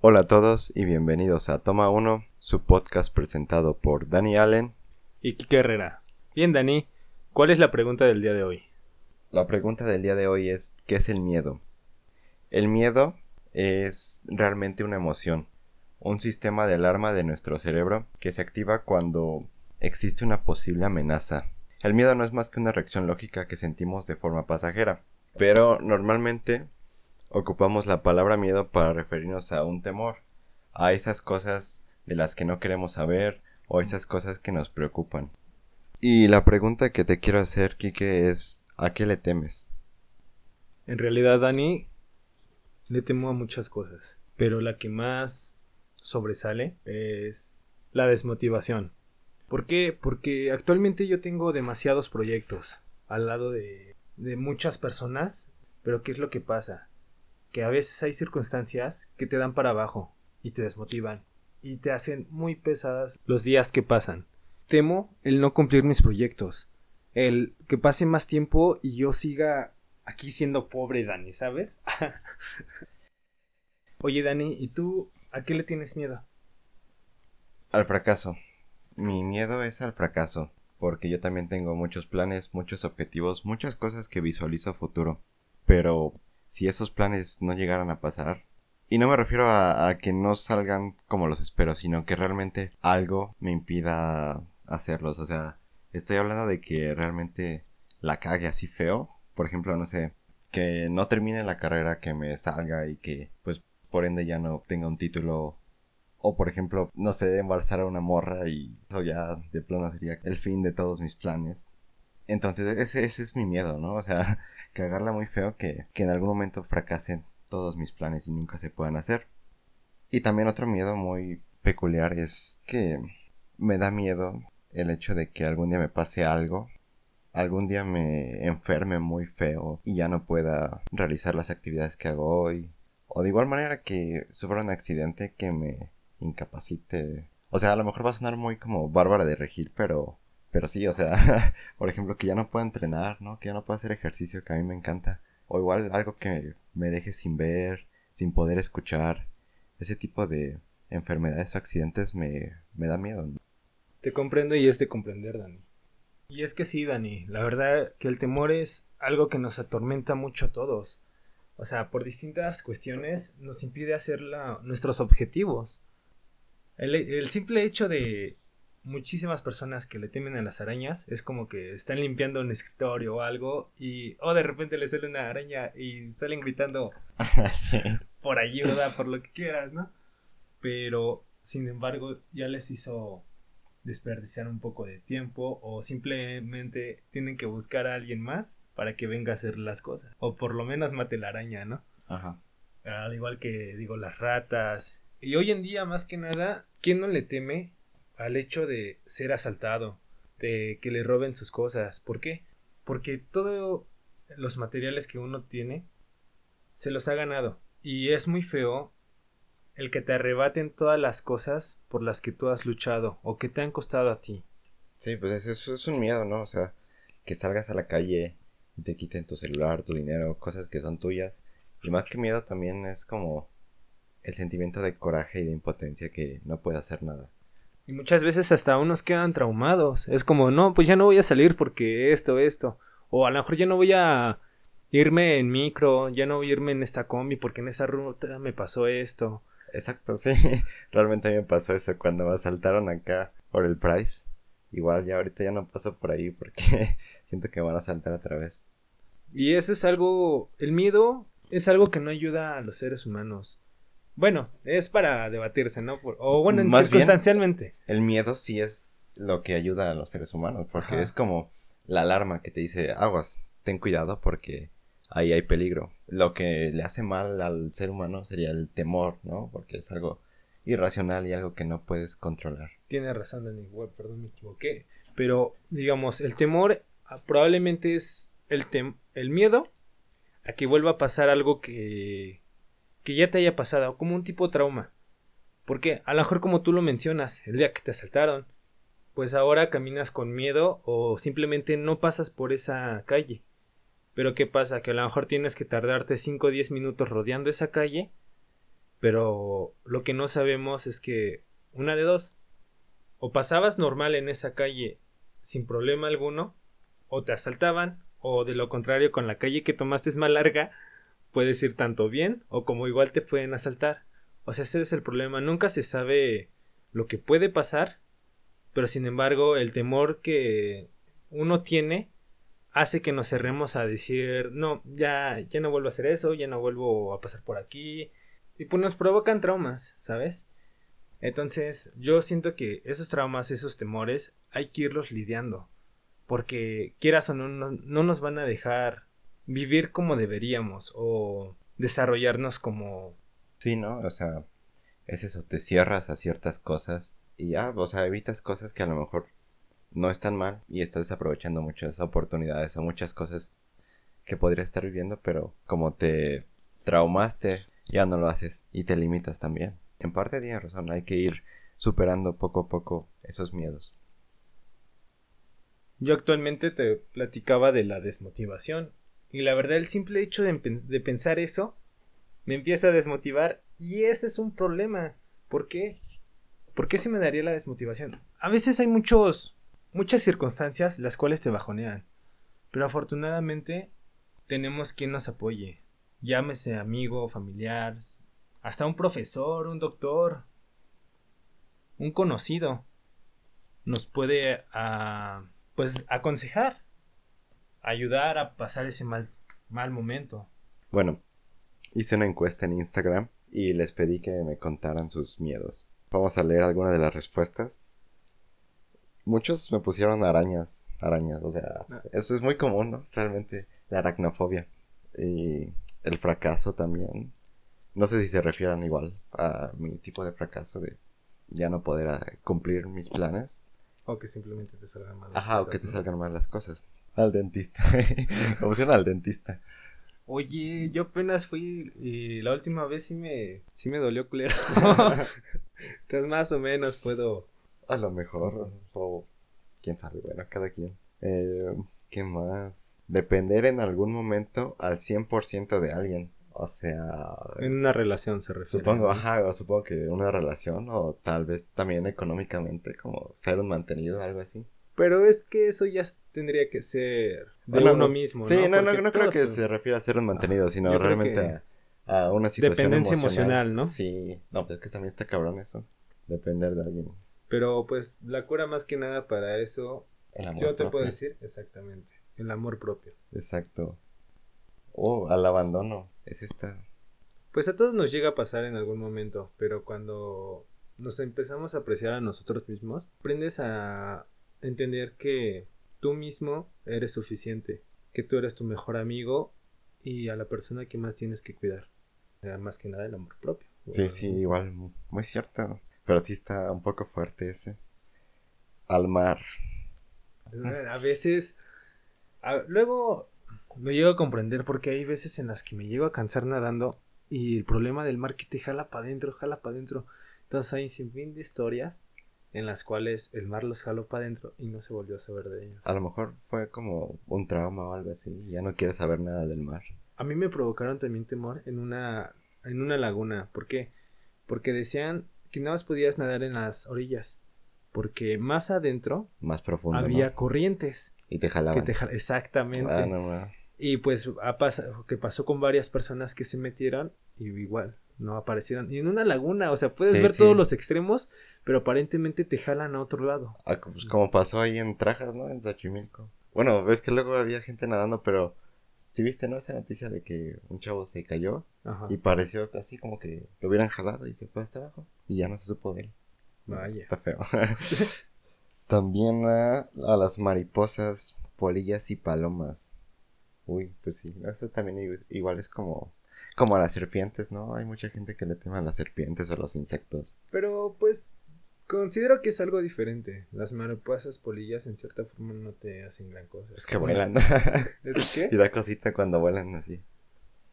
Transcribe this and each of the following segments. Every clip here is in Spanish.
Hola a todos y bienvenidos a Toma 1, su podcast presentado por Dani Allen y Kike Herrera. Bien, Dani, ¿cuál es la pregunta del día de hoy? La pregunta del día de hoy es ¿qué es el miedo? El miedo es realmente una emoción, un sistema de alarma de nuestro cerebro que se activa cuando existe una posible amenaza. El miedo no es más que una reacción lógica que sentimos de forma pasajera, pero normalmente ocupamos la palabra miedo para referirnos a un temor, a esas cosas de las que no queremos saber o esas cosas que nos preocupan. Y la pregunta que te quiero hacer, Kike, es ¿a qué le temes? En realidad, Dani, le temo a muchas cosas, pero la que más sobresale es la desmotivación. ¿Por qué? Porque actualmente yo tengo demasiados proyectos al lado de, de muchas personas, pero ¿qué es lo que pasa? Que a veces hay circunstancias que te dan para abajo y te desmotivan y te hacen muy pesadas los días que pasan. Temo el no cumplir mis proyectos, el que pase más tiempo y yo siga aquí siendo pobre, Dani, ¿sabes? Oye, Dani, ¿y tú a qué le tienes miedo? Al fracaso. Mi miedo es al fracaso, porque yo también tengo muchos planes, muchos objetivos, muchas cosas que visualizo a futuro, pero si esos planes no llegaran a pasar. Y no me refiero a, que no salgan como los espero, sino que realmente algo me impida hacerlos. O sea, estoy hablando de que realmente la cague así feo. Por ejemplo, no sé, que no termine la carrera que me salga y que pues por ende ya no tenga un título o por ejemplo, no sé, embarazar a una morra y eso ya de plano sería el fin de todos mis planes. Entonces ese, ese es mi miedo, ¿no? O sea, cagarla muy feo que, que en algún momento fracasen todos mis planes y nunca se puedan hacer. Y también otro miedo muy peculiar es que me da miedo el hecho de que algún día me pase algo, algún día me enferme muy feo y ya no pueda realizar las actividades que hago hoy. O de igual manera que sufra un accidente que me incapacite. O sea, a lo mejor va a sonar muy como bárbara de regir, pero pero sí, o sea, por ejemplo, que ya no puedo entrenar, ¿no? Que ya no puedo hacer ejercicio, que a mí me encanta. O igual algo que me deje sin ver, sin poder escuchar. Ese tipo de enfermedades o accidentes me, me da miedo. Te comprendo y es de comprender, Dani. Y es que sí, Dani, la verdad que el temor es algo que nos atormenta mucho a todos. O sea, por distintas cuestiones nos impide hacer nuestros objetivos. El simple hecho de muchísimas personas que le temen a las arañas es como que están limpiando un escritorio o algo y o de repente le sale una araña y salen gritando por ayuda, por lo que quieras, ¿no? Pero sin embargo ya les hizo desperdiciar un poco de tiempo o simplemente tienen que buscar a alguien más para que venga a hacer las cosas o por lo menos mate la araña, ¿no? Ajá. Al igual que digo las ratas y hoy en día más que nada, ¿quién no le teme al hecho de ser asaltado, de que le roben sus cosas. ¿Por qué? Porque todos los materiales que uno tiene se los ha ganado. Y es muy feo el que te arrebaten todas las cosas por las que tú has luchado o que te han costado a ti. Sí, pues eso es un miedo, ¿no? O sea, que salgas a la calle y te quiten tu celular, tu dinero, cosas que son tuyas. Y más que miedo también es como el sentimiento de coraje y de impotencia que no puede hacer nada. Y muchas veces hasta unos quedan traumados. Es como, no, pues ya no voy a salir porque esto, esto. O a lo mejor ya no voy a irme en micro, ya no voy a irme en esta combi porque en esta ruta me pasó esto. Exacto, sí. Realmente a mí me pasó eso cuando me asaltaron acá por el price. Igual ya ahorita ya no paso por ahí porque siento que van a saltar otra vez. Y eso es algo, el miedo es algo que no ayuda a los seres humanos. Bueno, es para debatirse, ¿no? o bueno, Más circunstancialmente. el miedo sí es lo que ayuda a los seres humanos, porque es como la alarma que te dice, aguas, ten cuidado porque ahí hay peligro. Lo que le hace mal al ser humano sería el temor, ¿no? Porque es algo irracional y algo que no puedes controlar. Tiene razón, Dani, perdón, me equivoqué. Pero, digamos, el temor ah, probablemente es el, el miedo a que vuelva a pasar algo que que ya te haya pasado, como un tipo de trauma. Porque a lo mejor como tú lo mencionas, el día que te asaltaron, pues ahora caminas con miedo o simplemente no pasas por esa calle. Pero ¿qué pasa? Que a lo mejor tienes que tardarte 5 o 10 minutos rodeando esa calle Pero lo que no sabemos es que una de dos, o pasabas normal en esa calle sin problema alguno, o te asaltaban, o de lo contrario con la calle que tomaste es más larga, puedes ir tanto bien o como igual te pueden asaltar. O sea, ese es el problema, nunca se sabe lo que puede pasar, pero sin embargo el temor que uno tiene hace que nos cerremos a decir, no, ya, ya no vuelvo a hacer eso, ya no vuelvo a pasar por aquí. Y pues nos provocan traumas, ¿sabes? Entonces, yo siento que esos traumas, esos temores, hay que irlos lidiando. Porque quieras o no, no, no nos van a dejar vivir como deberíamos o desarrollarnos como... Sí, ¿no? O sea, es eso, te cierras a ciertas cosas y ya, o sea, evitas cosas que a lo mejor no están mal y estás desaprovechando muchas oportunidades o muchas cosas que podrías estar viviendo, pero como te traumaste, ya no lo haces y te limitas también. En parte tienes razón, hay que ir superando poco a poco esos miedos. Yo actualmente te platicaba de la desmotivación y la verdad el simple hecho de, de pensar eso me empieza a desmotivar y ese es un problema. ¿Por qué? ¿Por qué se me daría la desmotivación? A veces hay muchos muchas circunstancias las cuales te bajonean. Pero afortunadamente tenemos quien nos apoye. Llámese amigo, familiar, hasta un profesor, un doctor, un conocido. Nos puede ah, pues aconsejar, ayudar a pasar ese mal, mal momento. Bueno, hice una encuesta en Instagram y les pedí que me contaran sus miedos. Vamos a leer algunas de las respuestas muchos me pusieron arañas, arañas, o sea, ah. eso es muy común, ¿no? Realmente, la aracnofobia. Y el fracaso también. No sé si se refieran igual a mi tipo de fracaso de ya no poder ah, cumplir mis planes. O que simplemente te salgan mal las Ajá, o que te salgan mal las cosas. Al dentista. pusieron al dentista. Oye, yo apenas fui y la última vez sí me, sí me dolió culero. Entonces más o menos puedo a lo mejor, o quién sabe, bueno, cada quien. Eh, ¿Qué más? Depender en algún momento al 100% de alguien. O sea... En una relación se refiere. Supongo, ajá, o supongo que una relación o tal vez también económicamente, como ser un mantenido, algo así. Pero es que eso ya tendría que ser de uno mismo. Sí, no, no, no, creo que se refiera a ser un mantenido, sino realmente a, una situación Dependencia emocional. ¿no? Sí, no, pues es que también está cabrón eso. Depender de alguien. Pero pues la cura más que nada para eso, yo te puedo decir, exactamente, el amor propio. Exacto. Oh, al abandono, es esta. Pues a todos nos llega a pasar en algún momento, pero cuando nos empezamos a apreciar a nosotros mismos, aprendes a entender que tú mismo eres suficiente, que tú eres tu mejor amigo y a la persona que más tienes que cuidar. Más que nada el amor propio. Sí, sí, igual, muy cierto. Pero sí está un poco fuerte ese. Al mar. A veces. luego me llego a comprender porque hay veces en las que me llego a cansar nadando y el problema del mar que te jala para adentro, jala para adentro. Entonces hay un sinfín de historias en las cuales el mar los jaló para adentro y no se volvió a saber de ellos. A lo mejor fue como un trauma o algo así, ya no quieres saber nada del mar. A mí me provocaron también temor en una en una laguna, ¿por qué? Porque decían que nada más podías nadar en las orillas. Porque más adentro más profundo, había corrientes. Y te jalaban. Exactamente. Ah, y pues ha pasado, que pasó con varias personas que se metieron y igual no aparecieron. Y en una laguna, o sea, puedes ver todos los extremos, pero aparentemente te jalan a otro lado. Ah, pues como pasó ahí en Trajas, ¿no? En Xochimilco. Bueno, ves que luego había gente nadando, pero si viste, ¿no? Esa noticia de que un chavo se cayó y pareció casi como que lo hubieran jalado y se fue hasta abajo y ya no se supo de él. Vaya. Está feo. También a, las mariposas, polillas y palomas. Uy, pues sí, eso también igual es como como a las serpientes, ¿no? Hay mucha gente que le teme a las serpientes o a los insectos. Pero pues Considero que es algo diferente. Las mariposas polillas en cierta forma no te hacen gran cosa. Es que vuelan. ¿Es qué? Y da cosita cuando vuelan así.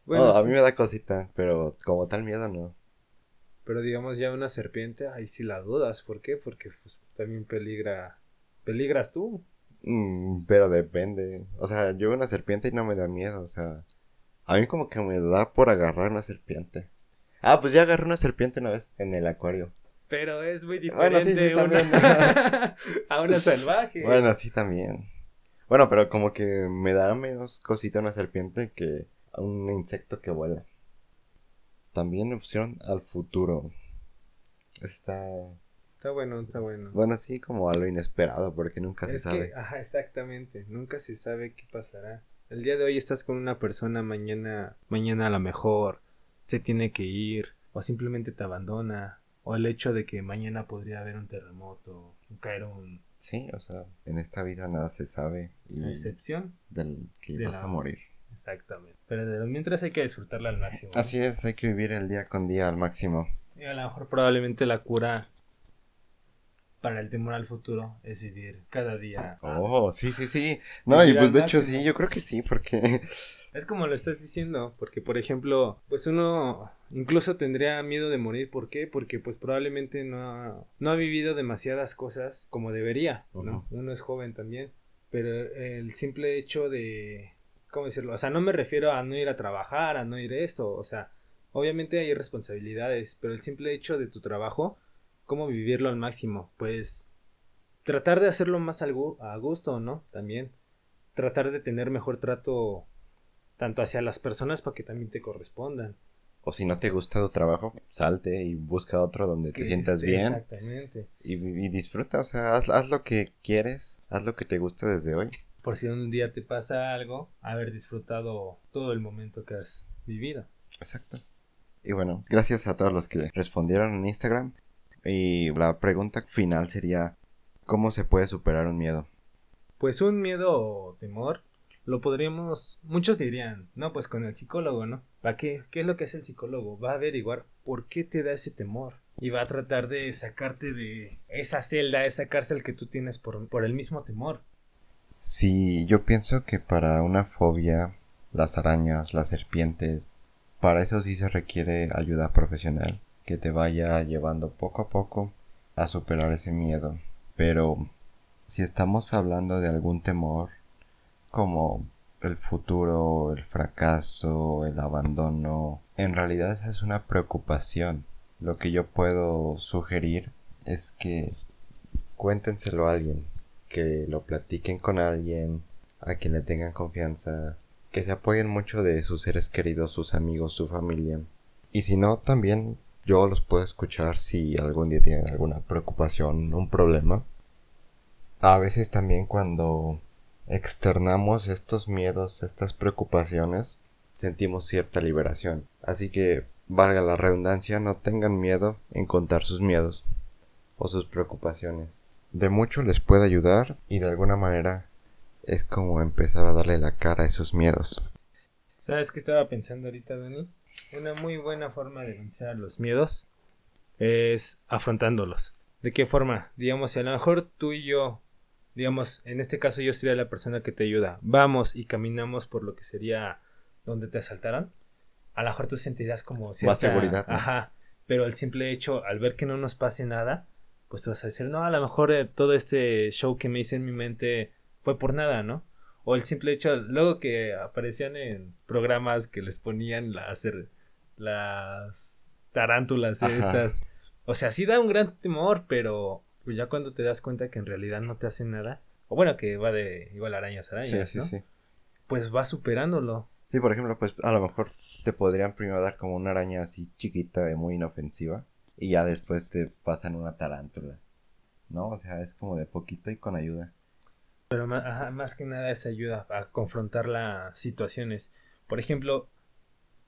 Bueno, a mí me da cosita, pero como tal miedo no. Pero digamos ya una serpiente, ahí sí la dudas. ¿Por qué? Porque pues también peligra. Peligras tú. Mm, pero depende. O sea, yo una serpiente y no me da miedo. O sea, a mí como que me da por agarrar una serpiente. Ah, pues ya agarré una serpiente una vez en el acuario. Pero es muy Bueno, sí, diferente sí, una- a una salvaje. Bueno, sí, también. Bueno, pero como que me da menos cosita una serpiente que un insecto que vuela. También opción al futuro. Está, Está bueno, está bueno. bueno, sí, como a lo inesperado, porque nunca se sabe. que, ajá, exactamente. Nunca se sabe qué pasará. El día de hoy estás con una persona, mañana, mañana a lo mejor se tiene que ir, o simplemente te abandona, o el hecho de que mañana podría haber un terremoto, caer un, Sí, o sea, en esta vida nada se sabe y una excepción. del que de vas la- a morir. Exactamente. Pero de lo mientras hay que disfrutarla al máximo. ¿no? Así es, hay que vivir el día con día al máximo. Y a lo mejor probablemente la cura para el temor al futuro es vivir cada día. a- Oh, sí, sí, sí. No, y pues de hecho sí, yo creo que sí, porque Es como lo estás diciendo, porque por ejemplo, pues uno incluso tendría miedo de morir, ¿por qué? Porque pues probablemente no ha, no ha vivido demasiadas cosas como debería, ¿no? Uno es joven también, pero el simple hecho de, ¿cómo decirlo? O sea, no me refiero a no ir a trabajar, a no ir esto, o sea, obviamente hay responsabilidades, pero el simple hecho de tu trabajo, ¿cómo vivirlo al máximo? Pues tratar de hacerlo más a gusto, ¿no? También tratar de tener mejor trato tanto hacia las personas para que también te correspondan. o si no te gusta tu trabajo, salte y busca otro donde te sientas bien Exactamente. y, y disfruta, o sea, haz, haz lo que quieres, haz lo que te gusta desde hoy. Por si un día te pasa algo, haber disfrutado todo el momento que has vivido. Exacto. Y bueno, gracias a todos los que respondieron en Instagram. Y la pregunta final sería, ¿cómo se puede superar un miedo? Pues un miedo o temor lo podríamos, muchos dirían, no, pues con el psicólogo, ¿no? ¿Para qué? ¿Qué es lo que es el psicólogo? Va a averiguar por qué te da ese temor y va a tratar de sacarte de esa celda, esa cárcel que tú tienes por, por el mismo temor. Sí, yo pienso que para una fobia, las arañas, las serpientes, para eso sí se requiere ayuda profesional, que te vaya llevando poco a poco a superar ese miedo. Pero si estamos hablando de algún temor, como el futuro, el fracaso, el abandono, en realidad es una preocupación. Lo que yo puedo sugerir es que cuéntenselo a alguien, que lo platiquen con alguien, a quien le tengan confianza, que se apoyen mucho de sus seres queridos, sus amigos, su familia. Y si no, también yo los puedo escuchar si algún día tienen alguna preocupación, un problema. A veces también cuando externamos estos miedos, estas preocupaciones, sentimos cierta liberación. Así que, valga la redundancia, no tengan miedo en contar sus miedos o sus preocupaciones. De mucho les puede ayudar y de alguna manera es como empezar a darle la cara a esos miedos. ¿Sabes qué estaba pensando ahorita, Dani? Una muy buena forma de vencer los miedos es afrontándolos. ¿De qué forma? Digamos, si a lo mejor tú y yo, digamos, en este caso yo sería la persona que te ayuda, vamos y caminamos por lo que sería donde te asaltaron, a lo mejor tú sentirás como cierta... seguridad, ¿no? Ajá, pero el simple hecho, al ver que no nos pase nada, pues tú vas a decir, no, a lo mejor eh, todo este show que me hice en mi mente fue por nada, ¿no? O el simple hecho, luego que aparecían en programas que les ponían las, las tarántulas Ajá. estas. O sea, sí da un gran temor, pero pues ya cuando te das cuenta que en realidad no te hacen nada, o bueno, que va de igual arañas, arañas, Sí, sí, ¿no? sí. Pues vas superándolo. Sí, por ejemplo, pues a lo mejor te podrían primero dar como una araña así chiquita y muy inofensiva y ya después te pasan una tarántula. ¿No? O sea, es como de poquito y con ayuda. Pero ma- ajá, más que nada es ayuda a confrontar las situaciones. Por ejemplo,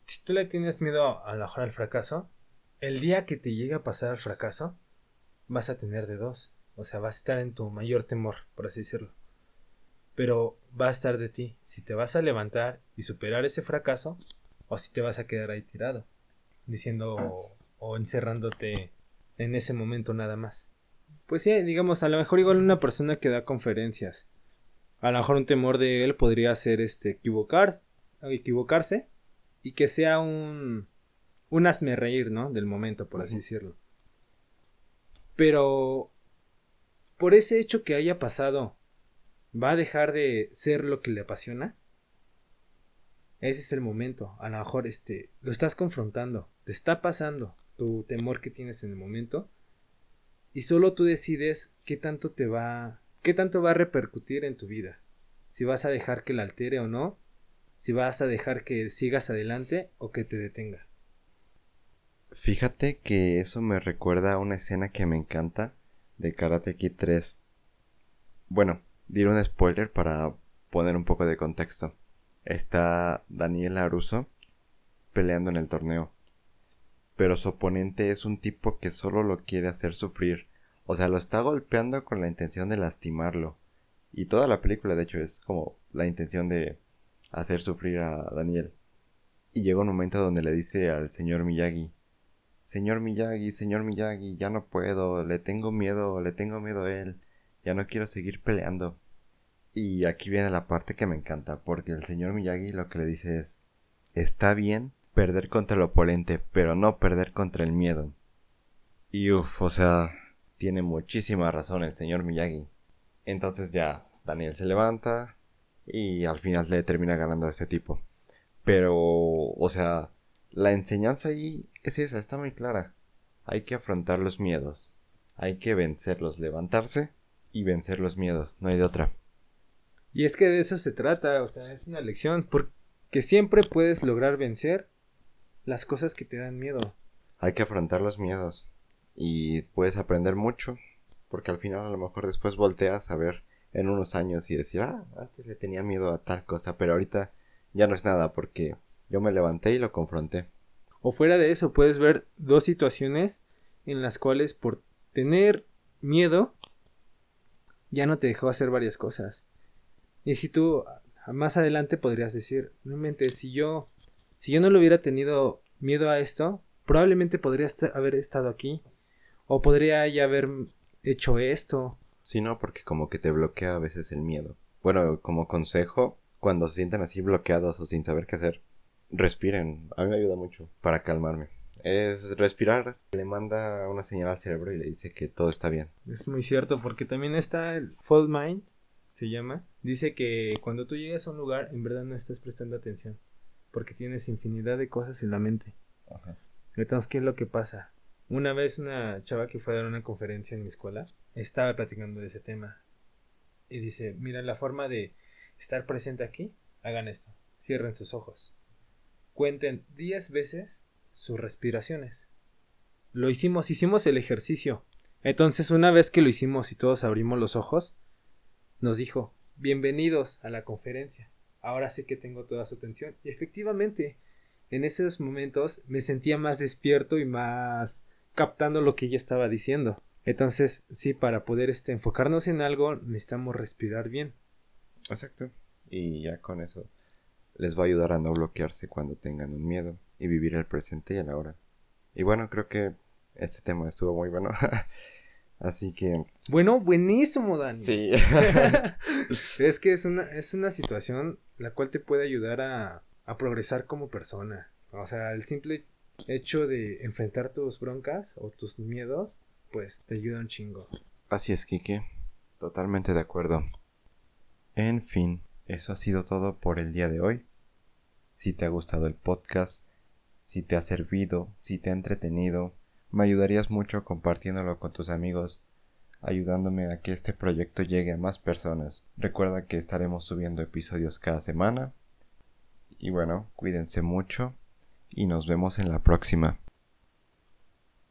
si tú le tienes miedo a lo mejor al fracaso, el día que te llegue a pasar el fracaso, vas a tener de dos. O sea, vas a estar en tu mayor temor, por así decirlo. Pero va a estar de ti si te vas a levantar y superar ese fracaso o si te vas a quedar ahí tirado, diciendo o encerrándote en ese momento nada más. Pues sí, digamos, a lo mejor igual una persona que da conferencias. A lo mejor un temor de él podría ser este equivocar, equivocarse y que sea un un hazme reír, ¿no? Del momento, por así decirlo. Pero por ese hecho que haya pasado, ¿va a dejar de ser lo que le apasiona? ese es el momento. A lo mejor este, lo estás confrontando, te está pasando tu temor que tienes en el momento y solo tú decides qué tanto te va, qué tanto va a repercutir en tu vida. Si vas a dejar que la altere o no, si vas a dejar que sigas adelante o que te detenga. Fíjate que eso me recuerda a una escena que me encanta de Karate Kid 3. Bueno, diré un spoiler para poner un poco de contexto. Está Daniel Aruso peleando en el torneo. Pero su oponente es un tipo que solo lo quiere hacer sufrir. O sea, lo está golpeando con la intención de lastimarlo. Y toda la película, de hecho, es como la intención de hacer sufrir a Daniel. Y llega un momento donde le dice al señor Miyagi, Señor Miyagi, señor Miyagi, ya no puedo, le tengo miedo, le tengo miedo a él, ya no quiero seguir peleando. Y aquí viene la parte que me encanta, porque el señor Miyagi lo que le dice es, está bien perder contra el oponente, pero no perder contra el miedo. Y uff, o sea, tiene muchísima razón el señor Miyagi. Entonces ya, Daniel se levanta y al final le termina ganando a ese tipo. Pero, o sea, la enseñanza ahí es esa, está muy clara. Hay que afrontar los miedos. Hay que vencerlos, levantarse y vencer los miedos, no hay de otra. Y es que de eso se trata, o sea, es una lección, porque siempre puedes lograr vencer las cosas que te dan miedo. Hay que afrontar los miedos y puedes aprender mucho, porque al final a lo mejor después volteas a ver en unos años y decir, ah, antes le tenía miedo a tal cosa, pero ahorita ya no es nada porque yo me levanté y lo confronté. O fuera de eso, puedes ver dos situaciones en las cuales por tener miedo ya no te dejó hacer varias cosas. Y si tú más adelante podrías decir, realmente si yo si yo no le hubiera tenido miedo a esto, probablemente podría haber estado aquí o podría ya haber hecho esto. Sí, no, porque como que te bloquea a veces el miedo. Bueno, como consejo, cuando se sientan así bloqueados o sin saber qué hacer, respiren. A mí me ayuda mucho para calmarme. Es respirar, le manda una señal al cerebro y le dice que todo está bien. Es muy cierto, porque también está el Fall Mind, se llama. Dice que cuando tú llegas a un lugar, en verdad no estás prestando atención, porque tienes infinidad de cosas en la mente. Ajá. Entonces, ¿qué es lo que pasa? Una vez una chava que fue a dar una conferencia en mi escuela estaba platicando de ese tema. Y dice, mira, la forma de estar presente aquí, hagan esto. Cierren sus ojos cuenten 10 veces sus respiraciones. Lo hicimos, hicimos el ejercicio. Entonces, una vez que lo hicimos y todos abrimos los ojos, nos dijo, bienvenidos a la conferencia. Ahora sé que tengo toda su atención. Y efectivamente, en esos momentos me sentía más despierto y más captando lo que ella estaba diciendo. Entonces, sí, para poder este, enfocarnos en algo, necesitamos respirar bien. Exacto. Y ya con eso les va a ayudar a no bloquearse cuando tengan un miedo y vivir el presente y el ahora. Y bueno, creo que este tema estuvo muy bueno. Así que. Bueno, buenísimo, Dani. Sí. es que es una, es una situación la cual te puede ayudar a, a progresar como persona. O sea, el simple hecho de enfrentar tus broncas o tus miedos, pues te ayuda un chingo. Así es, Kike. Totalmente de acuerdo. En fin, eso ha sido todo por el día de hoy si te ha gustado el podcast, si te ha servido, si te ha entretenido. Me ayudarías mucho compartiéndolo con tus amigos, ayudándome a que este proyecto llegue a más personas. Recuerda que estaremos subiendo episodios cada semana. Y bueno, cuídense mucho y nos vemos en la próxima.